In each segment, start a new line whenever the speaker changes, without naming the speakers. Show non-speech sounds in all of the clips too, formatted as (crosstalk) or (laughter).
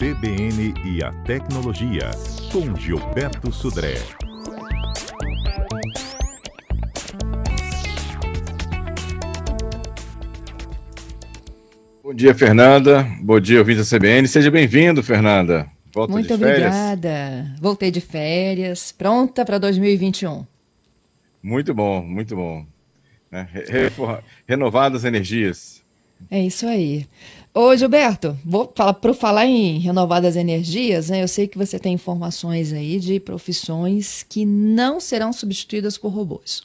CBN e a Tecnologia, com Gilberto Sudré.
Bom dia, Fernanda. Bom dia, ouvintes da CBN. Seja bem-vindo, Fernanda.
Volta Muito obrigada. Voltei de férias, pronta para 2021.
Muito bom, muito bom. Né? Renovadas energias.
É isso aí. Ô, Gilberto, vou falar para falar em renovadas energias, né? Eu sei que você tem informações aí de profissões que não serão substituídas por robôs.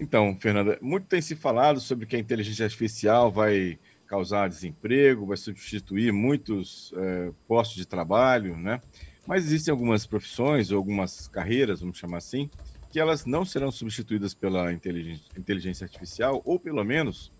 Então, Fernanda, muito tem se falado sobre que a inteligência artificial vai causar desemprego, vai substituir muitos é, postos de trabalho, né? Mas existem algumas profissões ou algumas carreiras, vamos chamar assim, que elas não serão substituídas pela inteligência artificial, ou pelo menos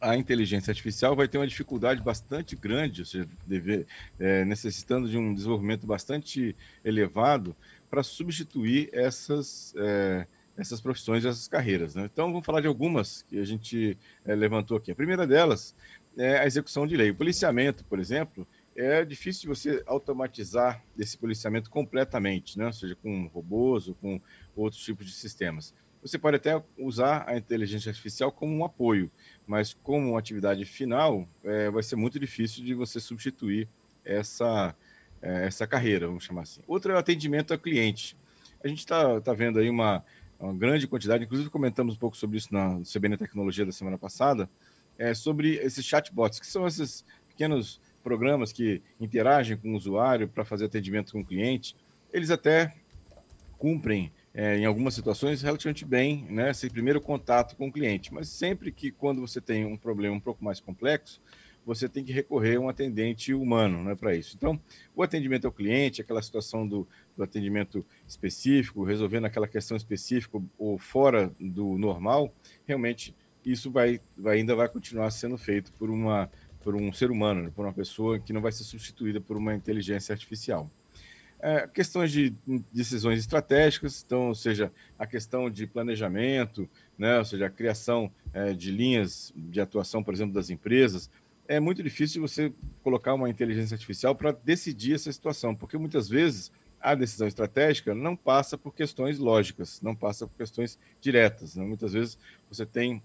a inteligência artificial vai ter uma dificuldade bastante grande, ou seja, deve, é, necessitando de um desenvolvimento bastante elevado para substituir essas, é, essas profissões, essas carreiras. Né? Então, vamos falar de algumas que a gente é, levantou aqui. A primeira delas é a execução de lei. O policiamento, por exemplo, é difícil de você automatizar esse policiamento completamente, né? ou seja, com robôs ou com outros tipos de sistemas. Você pode até usar a inteligência artificial como um apoio, mas como atividade final, é, vai ser muito difícil de você substituir essa, é, essa carreira, vamos chamar assim. Outro é o atendimento ao cliente. A gente está tá vendo aí uma, uma grande quantidade, inclusive comentamos um pouco sobre isso na CBN Tecnologia da semana passada, é, sobre esses chatbots, que são esses pequenos programas que interagem com o usuário para fazer atendimento com o cliente. Eles até cumprem é, em algumas situações, relativamente bem, né, esse primeiro contato com o cliente. Mas sempre que, quando você tem um problema um pouco mais complexo, você tem que recorrer a um atendente humano né, para isso. Então, o atendimento ao cliente, aquela situação do, do atendimento específico, resolvendo aquela questão específica ou fora do normal, realmente isso vai, vai, ainda vai continuar sendo feito por, uma, por um ser humano, né, por uma pessoa que não vai ser substituída por uma inteligência artificial. É, questões de decisões estratégicas, então, ou seja, a questão de planejamento, né, ou seja, a criação é, de linhas de atuação, por exemplo, das empresas, é muito difícil você colocar uma inteligência artificial para decidir essa situação, porque muitas vezes a decisão estratégica não passa por questões lógicas, não passa por questões diretas. Né? Muitas vezes você tem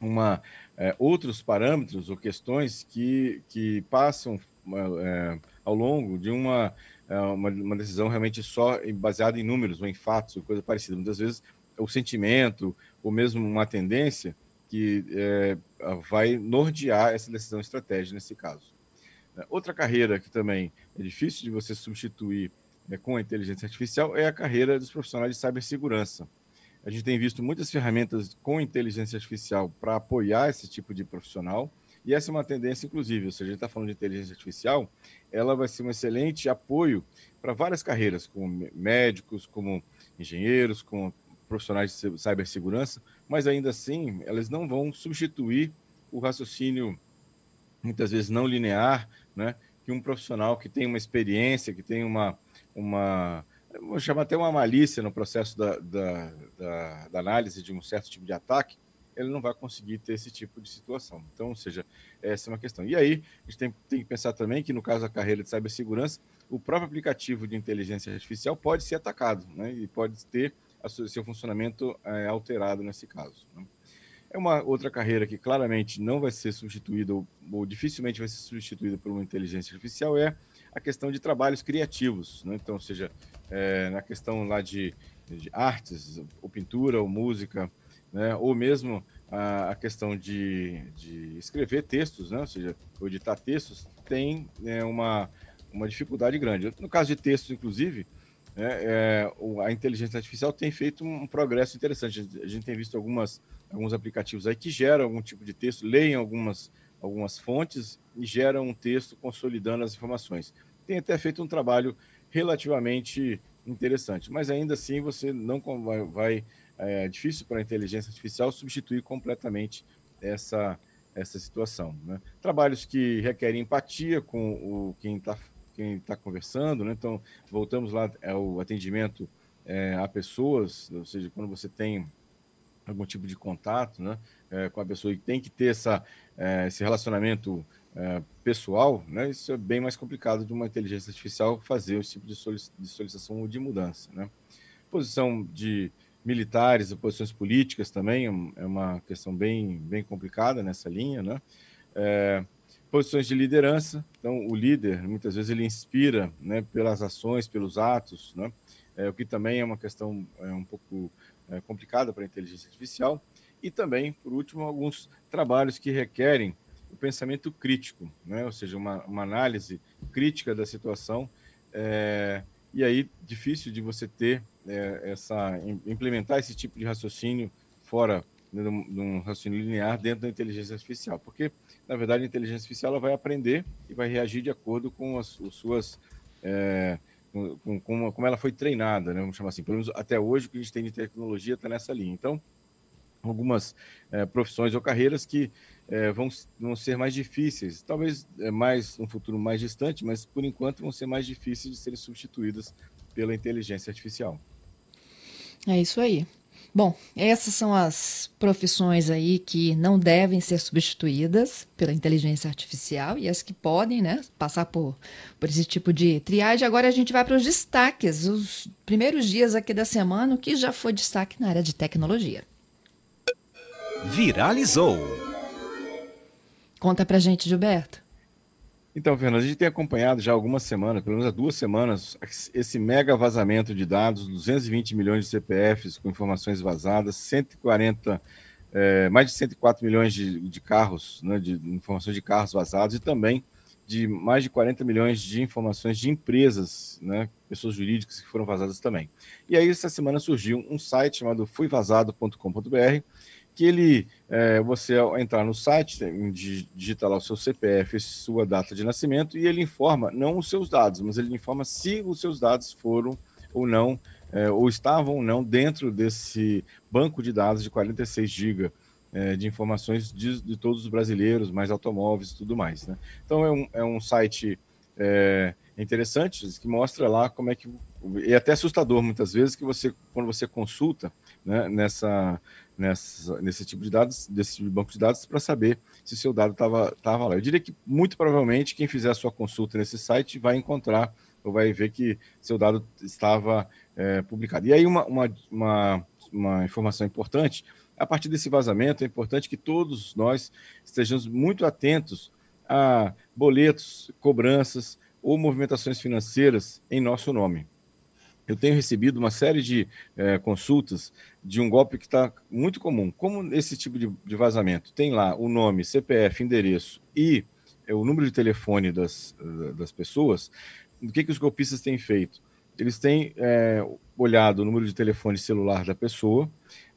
uma, é, outros parâmetros ou questões que, que passam é, ao longo de uma uma, uma, decisão realmente só baseada em números ou em fatos ou coisa parecida. Muitas vezes o sentimento ou mesmo uma tendência que é, vai nortear essa decisão estratégica nesse caso. É, outra carreira que também é difícil de você substituir é, com a inteligência artificial é a carreira dos profissionais de cibersegurança. A gente tem visto muitas ferramentas com inteligência artificial para apoiar esse tipo de profissional, e essa é uma tendência, inclusive, se a gente está falando de inteligência artificial, ela vai ser um excelente apoio para várias carreiras, como médicos, como engenheiros, como profissionais de cibersegurança, mas ainda assim, elas não vão substituir o raciocínio, muitas vezes não linear, né? que um profissional que tem uma experiência, que tem uma, uma vou chamar até uma malícia no processo da, da, da, da análise de um certo tipo de ataque, ele não vai conseguir ter esse tipo de situação. Então, ou seja, essa é uma questão. E aí, a gente tem, tem que pensar também que, no caso da carreira de cibersegurança, o próprio aplicativo de inteligência artificial pode ser atacado, né? E pode ter a seu, seu funcionamento é, alterado nesse caso. Né? É uma outra carreira que claramente não vai ser substituída, ou, ou, dificilmente vai ser substituída por uma inteligência artificial, é a questão de trabalhos criativos. Né? Então, ou seja, é, na questão lá de, de artes, ou pintura, ou música, né? ou mesmo a, a questão de, de, escrever textos, né? ou seja, ou editar textos, tem né, uma, uma dificuldade grande. No caso de textos, inclusive, né, é, a inteligência artificial tem feito um progresso interessante. A gente tem visto algumas, alguns aplicativos aí que geram algum tipo de texto, leem algumas, algumas fontes e geram um texto consolidando as informações. Tem até feito um trabalho relativamente interessante, mas ainda assim você não vai, vai é difícil para a inteligência artificial substituir completamente essa, essa situação. Né? Trabalhos que requerem empatia com o quem está quem tá conversando, né? então voltamos lá ao é atendimento é, a pessoas, ou seja, quando você tem algum tipo de contato né, é, com a pessoa e tem que ter essa, é, esse relacionamento é, pessoal, né, isso é bem mais complicado de uma inteligência artificial fazer esse tipo de, de solicitação ou de mudança. Né? Posição de militares e posições políticas também é, é uma questão bem, bem complicada nessa linha. Né? É, posições de liderança, então o líder, muitas vezes, ele inspira né, pelas ações, pelos atos, né? é, o que também é uma questão é, um pouco é, complicada para a inteligência artificial. E também, por último, alguns trabalhos que requerem o pensamento crítico, né? ou seja, uma, uma análise crítica da situação. É, e aí, difícil de você ter é, essa implementar esse tipo de raciocínio fora né, de um raciocínio linear dentro da inteligência artificial, porque na verdade a inteligência artificial ela vai aprender e vai reagir de acordo com as, as suas é, com, com, como ela foi treinada, né? vamos chamar assim, pelo menos até hoje o que a gente tem de tecnologia está nessa linha. Então, algumas é, profissões ou carreiras que é, vão, vão ser mais difíceis, talvez é, mais um futuro mais distante, mas por enquanto vão ser mais difíceis de serem substituídas pela inteligência artificial.
É isso aí. Bom, essas são as profissões aí que não devem ser substituídas pela inteligência artificial e as que podem, né, passar por, por esse tipo de triagem. Agora a gente vai para os destaques, os primeiros dias aqui da semana, o que já foi destaque na área de tecnologia.
Viralizou.
Conta pra gente, Gilberto.
Então, Fernando, a gente tem acompanhado já algumas semanas, pelo menos há duas semanas, esse mega vazamento de dados, 220 milhões de CPFs com informações vazadas, 140, é, mais de 104 milhões de, de carros, né, de informações de carros vazados e também de mais de 40 milhões de informações de empresas, né, pessoas jurídicas que foram vazadas também. E aí, essa semana surgiu um site chamado fuivazado.com.br, que ele, é, você entrar no site, digita lá o seu CPF, sua data de nascimento, e ele informa, não os seus dados, mas ele informa se os seus dados foram ou não, é, ou estavam ou não dentro desse banco de dados de 46 GB é, de informações de, de, todos os brasileiros, mais automóveis e tudo mais. Né? Então é um, é um site é, interessante que mostra lá como é que. É até assustador muitas vezes que você, quando você consulta né, nessa nessa, nesse tipo de dados, desse tipo de banco de dados, para saber se seu dado estava lá. Eu diria que, muito provavelmente, quem fizer a sua consulta nesse site vai encontrar ou vai ver que seu dado estava é, publicado. E aí, uma, uma, uma, uma informação importante: a partir desse vazamento, é importante que todos nós estejamos muito atentos a boletos, cobranças ou movimentações financeiras em nosso nome eu tenho recebido uma série de é, consultas de um golpe que está muito comum. Como esse tipo de, de, vazamento tem lá o nome, CPF, endereço e é, o número de telefone das, das pessoas, o que, que os golpistas têm feito? Eles têm é, olhado o número de telefone celular da pessoa,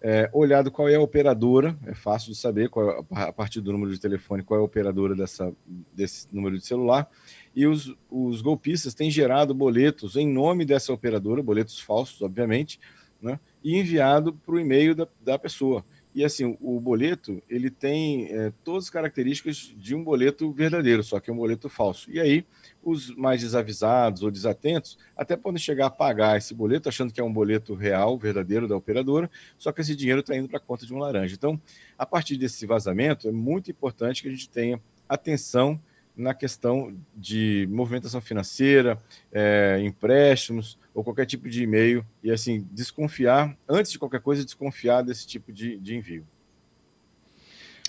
é, olhado qual é a operadora, é fácil de saber qual, a partir do número de telefone qual é a operadora dessa, desse número de celular, e os, os golpistas têm gerado boletos em nome dessa operadora, boletos falsos, obviamente, né, e enviado para o e-mail da, da pessoa. E assim, o boleto ele tem é, todas as características de um boleto verdadeiro, só que é um boleto falso. E aí, os mais desavisados ou desatentos até podem chegar a pagar esse boleto, achando que é um boleto real, verdadeiro da operadora, só que esse dinheiro está indo para a conta de um laranja. Então, a partir desse vazamento, é muito importante que a gente tenha atenção na questão de movimentação financeira, é, empréstimos ou qualquer tipo de e-mail e assim desconfiar antes de qualquer coisa desconfiar desse tipo de, de envio.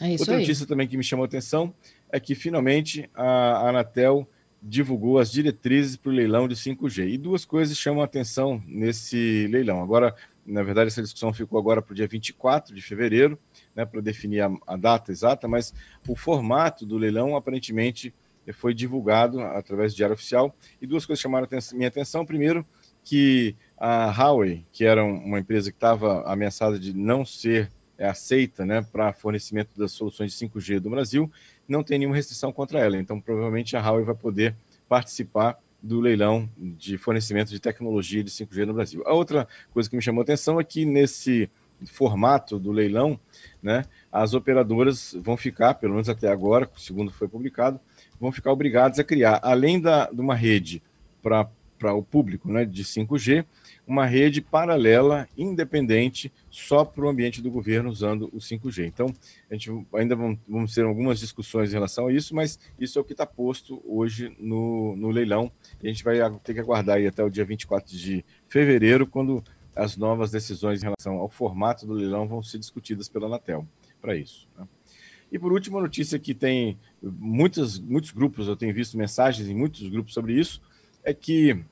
É
Outra
aí.
notícia também que me chamou a atenção é que finalmente a Anatel divulgou as diretrizes para o leilão de 5G e duas coisas chamam a atenção nesse leilão. Agora, na verdade, essa discussão ficou agora para o dia 24 de fevereiro né, para definir a, a, data exata, mas o formato do leilão aparentemente foi divulgado através do Diário Oficial. E duas coisas chamaram minha atenção. Primeiro, que a Huawei, que era uma empresa que estava ameaçada de não ser é, aceita né, para fornecimento das soluções de 5G do Brasil, não tem nenhuma restrição contra ela. Então, provavelmente, a Huawei vai poder participar do leilão de fornecimento de tecnologia de 5G no Brasil. A outra coisa que me chamou a atenção é que nesse formato do leilão, né, as operadoras vão ficar, pelo menos até agora, segundo foi publicado, vão ficar obrigadas a criar, além da, de uma rede para o público né, de 5G, uma rede paralela, independente, só para o ambiente do governo usando o 5G. Então, a gente ainda vamos, vamos ter algumas discussões em relação a isso, mas isso é o que está posto hoje no, no leilão. A gente vai ter que aguardar aí até o dia 24 de fevereiro, quando as novas decisões em relação ao formato do leilão vão ser discutidas pela Anatel para isso. Né? E por último, a notícia que tem muitos, muitos grupos, eu tenho visto mensagens em muitos grupos sobre isso, é que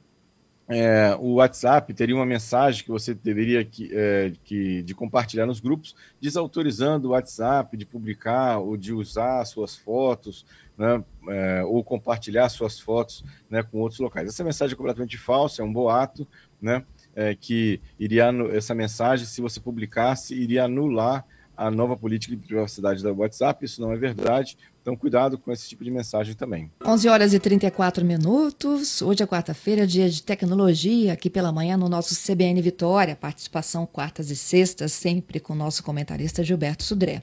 é, o WhatsApp teria uma mensagem que você deveria que, é, que, de compartilhar nos grupos, desautorizando o WhatsApp de publicar ou de usar suas fotos, né, é, ou compartilhar suas fotos né, com outros locais. Essa mensagem é completamente falsa, é um boato, né, é, que iria essa mensagem, se você publicasse, iria anular a nova política de privacidade da WhatsApp. Isso não é verdade. Então, cuidado com esse tipo de mensagem também.
11 horas e 34 minutos. Hoje é quarta-feira, dia de tecnologia, aqui pela manhã no nosso CBN Vitória. Participação quartas e sextas, sempre com o nosso comentarista Gilberto Sudré.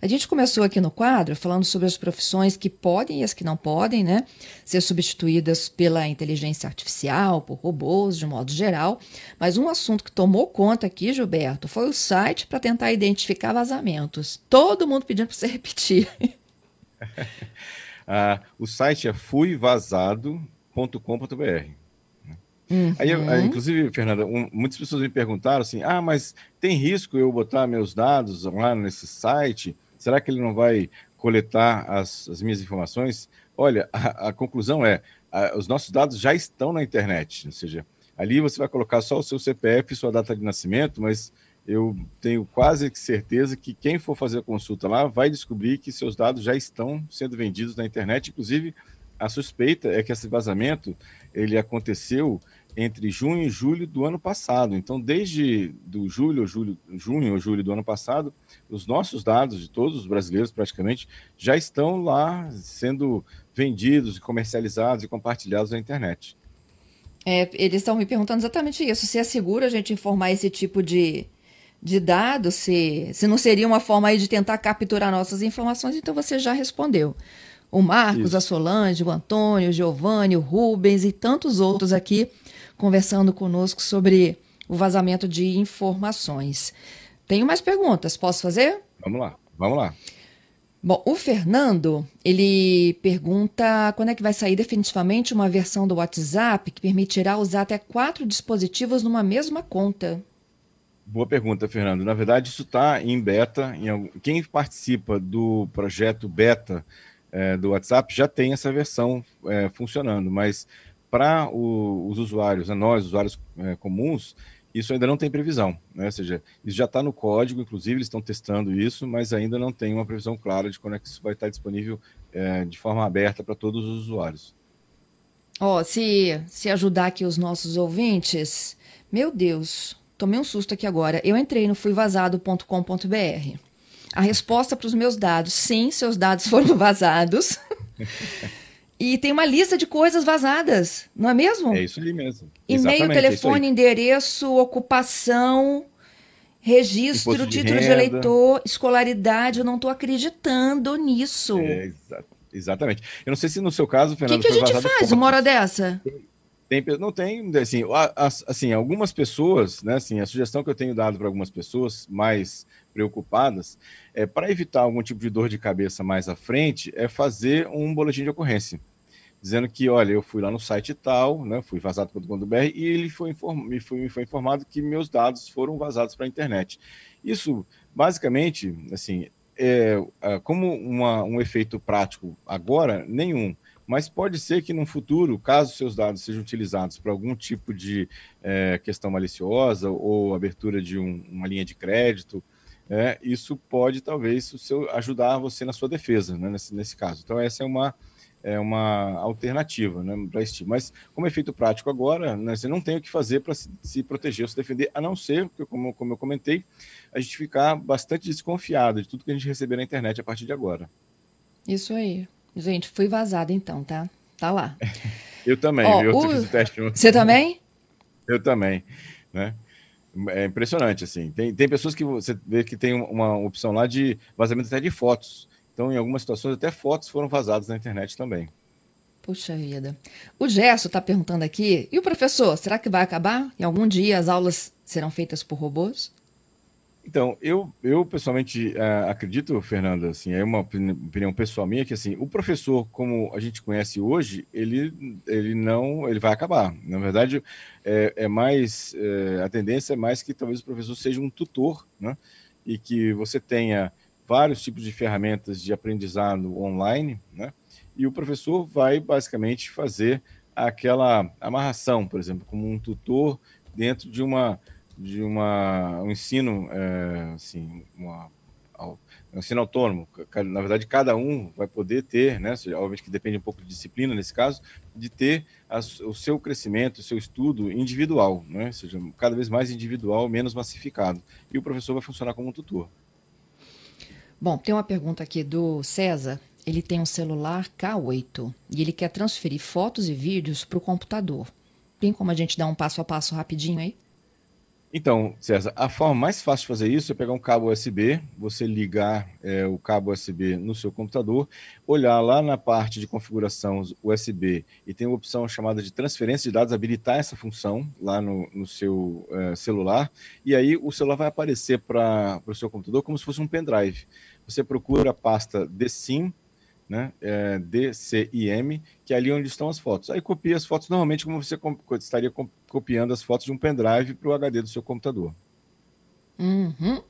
A gente começou aqui no quadro falando sobre as profissões que podem e as que não podem, né? Ser substituídas pela inteligência artificial, por robôs, de modo geral. Mas um assunto que tomou conta aqui, Gilberto, foi o site para tentar identificar vazamentos. Todo mundo pedindo para você (laughs) repetir. (laughs)
ah, o site é fuivazado.com.br. Uhum. Aí, ah, inclusive, Fernanda, um, muitas pessoas me perguntaram assim: ah, mas tem risco eu botar meus dados lá nesse site? Será que ele não vai coletar as, as minhas informações? Olha, a, a conclusão é: a, os nossos dados já estão na internet, ou seja, ali você vai colocar só o seu CPF sua data de nascimento, mas eu tenho quase certeza que quem for fazer a consulta lá vai descobrir que seus dados já estão sendo vendidos na internet. Inclusive, a suspeita é que esse vazamento ele aconteceu entre junho e julho do ano passado. Então, desde do julho, julho, junho ou julho do ano passado, os nossos dados de todos os brasileiros praticamente já estão lá sendo vendidos, comercializados e compartilhados na internet.
É, eles estão me perguntando exatamente isso. Se é seguro a gente informar esse tipo de, de dados, se, se não seria uma forma aí de tentar capturar nossas informações, então você já respondeu. O Marcos, Isso. a Solange, o Antônio, o Giovanni, o Rubens e tantos outros aqui conversando conosco sobre o vazamento de informações. Tenho mais perguntas, posso fazer?
Vamos lá, vamos lá.
Bom, o Fernando, ele pergunta quando é que vai sair definitivamente uma versão do WhatsApp que permitirá usar até quatro dispositivos numa mesma conta.
Boa pergunta, Fernando. Na verdade, isso está em beta. Em, quem participa do projeto beta é, do WhatsApp já tem essa versão é, funcionando, mas para os usuários, né, nós, usuários é, comuns, isso ainda não tem previsão. Né? Ou seja, isso já está no código, inclusive eles estão testando isso, mas ainda não tem uma previsão clara de quando é que isso vai estar disponível é, de forma aberta para todos os usuários.
Ó, oh, se, se ajudar aqui os nossos ouvintes, meu Deus, Tomei um susto aqui agora. Eu entrei no fuivazado.com.br. A resposta para os meus dados, sim, seus dados (laughs) foram vazados. e tem uma lista de coisas vazadas, não é mesmo?
É isso ali mesmo.
E-mail, é telefone, é endereço, ocupação, registro, de título renda. de eleitor, escolaridade. Eu não estou acreditando nisso. É,
exa exatamente. Eu não sei se no seu caso, Fernando.
O que, que a gente faz uma hora dessa?
Tem, não tem, assim, assim, algumas pessoas, né, assim, a sugestão que eu tenho dado para algumas pessoas mais preocupadas é para evitar algum tipo de dor de cabeça mais à frente, é fazer um boletim de ocorrência, dizendo que, olha, eu fui lá no site tal, né, fui vazado pelo BR e ele foi, me, foi, me foi informado que meus dados foram vazados para a internet. Isso, basicamente, assim, é como uma, um efeito prático agora, nenhum mas pode ser que no futuro, caso seus dados sejam utilizados para algum tipo de é, questão maliciosa ou abertura de um, uma linha de crédito, é, isso pode talvez seu, ajudar você na sua defesa, né, nesse, nesse caso. Então, essa é uma, é uma alternativa né, para esse tipo. Mas, como efeito prático agora, né, você não tem o que fazer para se, se, proteger ou se defender, a não ser, como, como eu comentei, a gente ficar bastante desconfiado de tudo que a gente receber na internet a partir de agora.
Isso aí. Gente, fui vazada então, tá? Tá lá. (laughs)
eu também, Ó, eu o... fiz o teste ontem.
Você também?
Eu também, né? É impressionante, assim. Tem, tem pessoas que você vê que tem uma opção lá de vazamento até de fotos. Então, em algumas situações, até fotos foram vazadas na internet também.
Puxa vida. O Gerson está perguntando aqui, e o professor, será que vai acabar? Em algum dia as aulas serão feitas por robôs?
Então, eu, eu pessoalmente uh, acredito, Fernanda, assim, é uma opinião pessoal minha que assim, o professor, como a gente conhece hoje, ele, ele não, ele vai acabar. Na verdade, é, é mais é, a tendência é mais que talvez o professor seja um tutor, né? E que você tenha vários tipos de ferramentas de aprendizado online, né? E o professor vai basicamente fazer aquela amarração, por exemplo, como um tutor dentro de uma de uma, um ensino, é, assim, uma, um ensino autônomo. Na verdade, cada um vai poder ter, né, obviamente que depende um pouco de disciplina nesse caso, de ter o seu crescimento, o seu estudo individual, né, ou seja, cada vez mais individual, menos massificado. E o professor vai funcionar como um tutor.
Bom, tem uma pergunta aqui do César. Ele tem um celular K8 e ele quer transferir fotos e vídeos para o computador. Tem como a gente dar um passo a passo rapidinho aí?
Então, César, a forma mais fácil de fazer isso é pegar um cabo USB, você ligar é, o cabo USB no seu computador, olhar lá na parte de configuração USB e tem uma opção chamada de transferência de dados, habilitar essa função lá no, no seu é, celular, e aí o celular vai aparecer para o seu computador como se fosse um pendrive. Você procura a pasta DSIM, né, é, DCIM, que é ali onde estão as fotos. Aí copia as fotos normalmente como você estaria copiando as fotos de um pendrive para o HD do seu computador.
Uhum.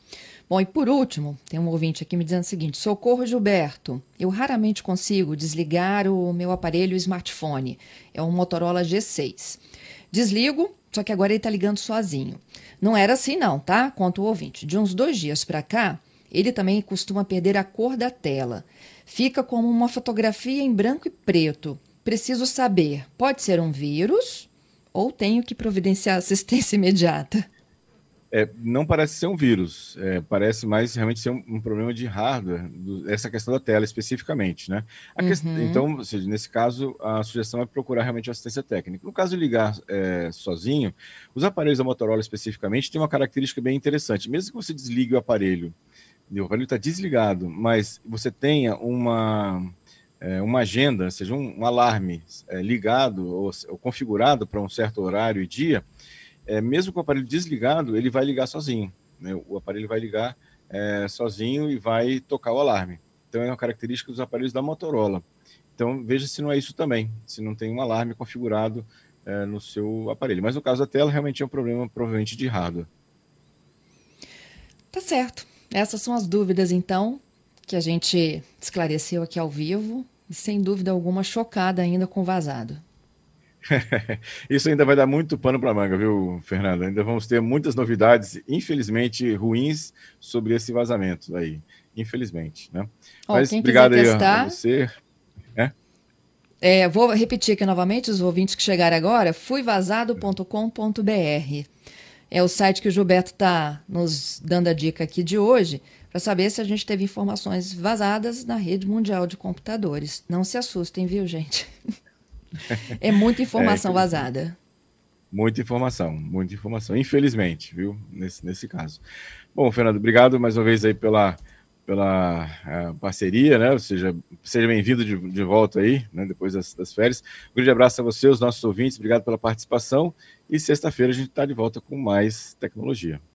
Bom, e por último, tem um ouvinte aqui me dizendo o seguinte: Socorro Gilberto, eu raramente consigo desligar o meu aparelho smartphone. É um Motorola G6. Desligo, só que agora ele está ligando sozinho. Não era assim, não, tá? Conta o ouvinte. De uns dois dias para cá, ele também costuma perder a cor da tela. Fica como uma fotografia em branco e preto. Preciso saber, pode ser um vírus ou tenho que providenciar assistência (laughs) imediata?
É, não parece ser um vírus, é, parece mais realmente ser um, um problema de hardware, do, essa questão da tela especificamente, né? Uhum. então, seja, nesse caso, a sugestão é procurar realmente assistência técnica. No caso de ligar é, sozinho, os aparelhos da Motorola especificamente têm uma característica bem interessante. Mesmo que você desligue o aparelho o aparelho está desligado, mas você tenha uma, é, uma agenda, ou seja, um, um alarme é, ligado ou, ou configurado para um certo horário e dia, é, mesmo com o aparelho desligado, ele vai ligar sozinho. Né? O aparelho vai ligar é, sozinho e vai tocar o alarme. Então, é uma característica dos aparelhos da Motorola. Então, veja se não é isso também, se não tem um alarme configurado é, no seu aparelho. Mas no caso da tela, realmente é um problema, provavelmente, de hardware.
Tá certo. Essas são as dúvidas, então, que a gente esclareceu aqui ao vivo, e sem dúvida alguma chocada ainda com o vazado. (laughs)
Isso ainda vai dar muito pano para manga, viu, Fernanda? Ainda vamos ter muitas novidades, infelizmente ruins, sobre esse vazamento aí. Infelizmente, né?
Ó, Mas obrigado aí a você. É? É, vou repetir aqui novamente os ouvintes que chegaram agora. Fuivazado.com.br é o site que o Gilberto está nos dando a dica aqui de hoje, para saber se a gente teve informações vazadas na rede mundial de computadores. Não se assustem, viu, gente? (laughs) é muita informação é, vazada.
Muita informação, muita informação, infelizmente, viu, nesse, nesse caso. Bom, Fernando, obrigado mais uma vez aí pela, pela uh, parceria, né? Ou seja, seja bem-vindo de, de volta aí, né? Depois das, das férias. Um grande abraço a você, os nossos ouvintes, obrigado pela participação. E sexta-feira a gente está de volta com mais tecnologia.